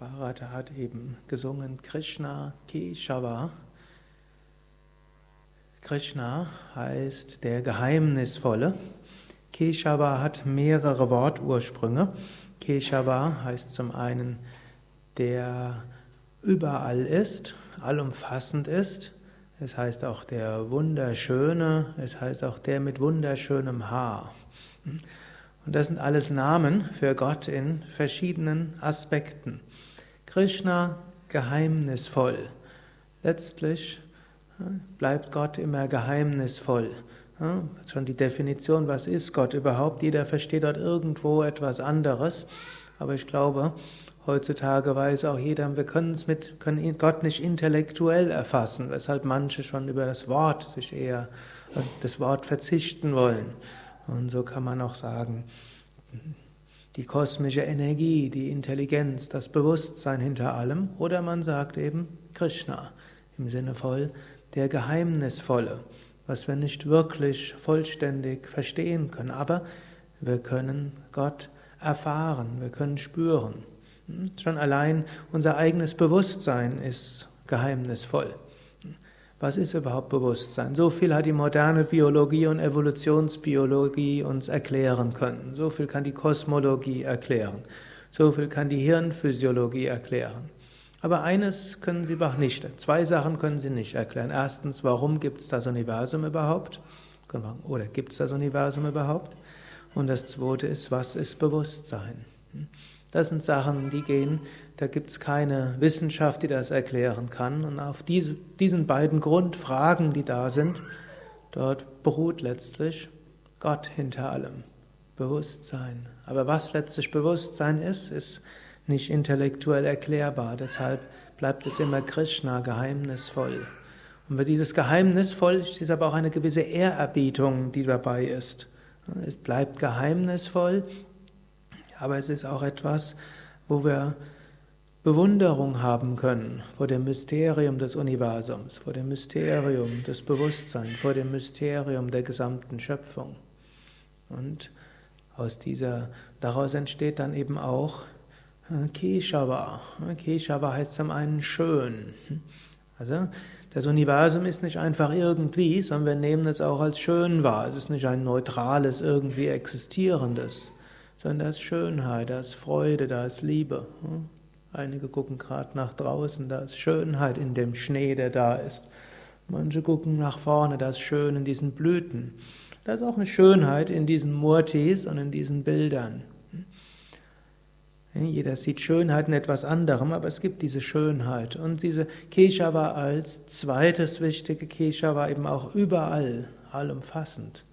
Bharata hat eben gesungen Krishna Keshava. Krishna heißt der Geheimnisvolle. Keshava hat mehrere Wortursprünge. Keshava heißt zum einen der überall ist, allumfassend ist. Es heißt auch der Wunderschöne, es heißt auch der mit wunderschönem Haar. Und das sind alles Namen für Gott in verschiedenen Aspekten. Krishna geheimnisvoll. Letztlich bleibt Gott immer geheimnisvoll. Schon die Definition, was ist Gott überhaupt? Jeder versteht dort irgendwo etwas anderes. Aber ich glaube, heutzutage weiß auch jeder, wir können es mit, können Gott nicht intellektuell erfassen, weshalb manche schon über das Wort sich eher, das Wort verzichten wollen. Und so kann man auch sagen, die kosmische Energie, die Intelligenz, das Bewusstsein hinter allem, oder man sagt eben Krishna im Sinne voll der Geheimnisvolle, was wir nicht wirklich vollständig verstehen können, aber wir können Gott erfahren, wir können spüren. Hm? Schon allein unser eigenes Bewusstsein ist geheimnisvoll. Was ist überhaupt Bewusstsein? So viel hat die moderne Biologie und Evolutionsbiologie uns erklären können. So viel kann die Kosmologie erklären. So viel kann die Hirnphysiologie erklären. Aber eines können sie auch nicht. Zwei Sachen können sie nicht erklären. Erstens, warum gibt es das Universum überhaupt? Oder gibt es das Universum überhaupt? Und das zweite ist, was ist Bewusstsein? Das sind Sachen, die gehen, da gibt es keine Wissenschaft, die das erklären kann. Und auf diese, diesen beiden Grundfragen, die da sind, dort beruht letztlich Gott hinter allem. Bewusstsein. Aber was letztlich Bewusstsein ist, ist nicht intellektuell erklärbar. Deshalb bleibt es immer Krishna geheimnisvoll. Und für dieses geheimnisvoll ist aber auch eine gewisse Ehrerbietung, die dabei ist. Es bleibt geheimnisvoll, aber es ist auch etwas, wo wir Bewunderung haben können vor dem Mysterium des Universums, vor dem Mysterium des Bewusstseins, vor dem Mysterium der gesamten Schöpfung. Und aus dieser, daraus entsteht dann eben auch äh, Keshava. Keshava heißt zum einen schön. Also das Universum ist nicht einfach irgendwie, sondern wir nehmen es auch als schön wahr. Es ist nicht ein neutrales, irgendwie existierendes sondern da ist Schönheit, da ist Freude, da ist Liebe. Hm? Einige gucken gerade nach draußen, da ist Schönheit in dem Schnee, der da ist. Manche gucken nach vorne, da ist schön in diesen Blüten. Da ist auch eine Schönheit in diesen Murtis und in diesen Bildern. Hm? Jeder sieht Schönheit in etwas anderem, aber es gibt diese Schönheit. Und diese Kesha war als zweites wichtige Kesha war eben auch überall, allumfassend.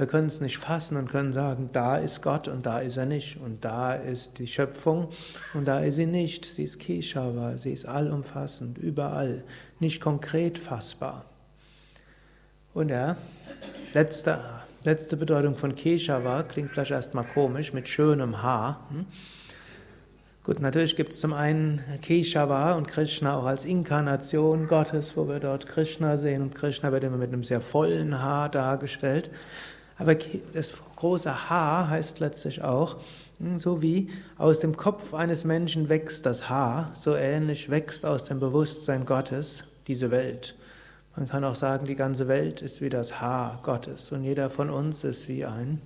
Wir können es nicht fassen und können sagen, da ist Gott und da ist er nicht. Und da ist die Schöpfung und da ist sie nicht. Sie ist Keshava, sie ist allumfassend, überall, nicht konkret fassbar. Und ja, letzte, letzte Bedeutung von Keshava klingt vielleicht erstmal komisch, mit schönem Haar. Hm? Gut, natürlich gibt es zum einen Keshava und Krishna auch als Inkarnation Gottes, wo wir dort Krishna sehen und Krishna wird immer mit einem sehr vollen Haar dargestellt. Aber das große Haar heißt letztlich auch, hm, so wie aus dem Kopf eines Menschen wächst das Haar, so ähnlich wächst aus dem Bewusstsein Gottes diese Welt. Man kann auch sagen, die ganze Welt ist wie das Haar Gottes und jeder von uns ist wie ein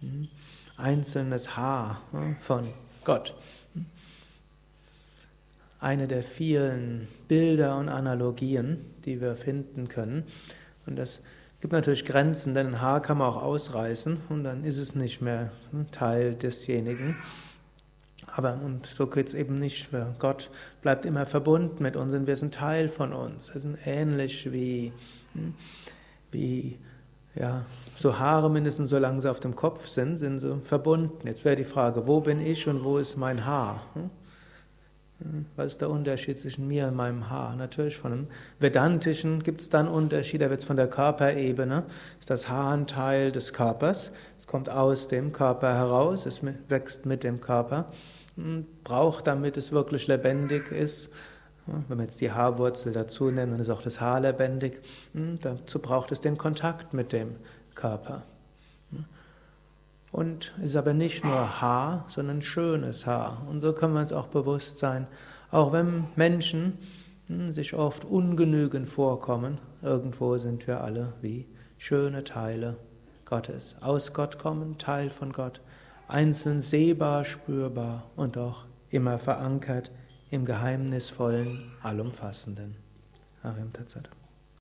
hm, einzelnes Haar hm, von Gott. Eine der vielen Bilder und Analogien, die wir finden können. Und das gibt natürlich Grenzen, denn ein Haar kann man auch ausreißen und dann ist es nicht mehr Teil desjenigen. Aber und so geht es eben nicht. Gott bleibt immer verbunden mit uns und wir sind Teil von uns. Wir sind ähnlich wie, hm, wie ja, so Haare mindestens solange sie auf dem Kopf sind, sind sie verbunden. Jetzt wäre die Frage, wo bin ich und wo ist mein Haar? Hm? Was ist der Unterschied zwischen mir und meinem Haar? Natürlich von einem Vedantischen gibt es dann Unterschied, da wird es von der Körperebene, ist das Haar ein Teil des Körpers, es kommt aus dem Körper heraus, es wächst mit dem Körper, braucht, damit es wirklich lebendig ist, wenn wir jetzt die Haarwurzel dazu nehmen, dann ist auch das Haar lebendig, dazu braucht es den Kontakt mit dem Körper. Und ist aber nicht nur Haar, sondern schönes Haar. Und so können wir uns auch bewusst sein, auch wenn Menschen hm, sich oft ungenügend vorkommen, irgendwo sind wir alle wie schöne Teile Gottes. Aus Gott kommen, Teil von Gott, einzeln sehbar, spürbar und doch immer verankert im geheimnisvollen, allumfassenden. Ariam Tatsat.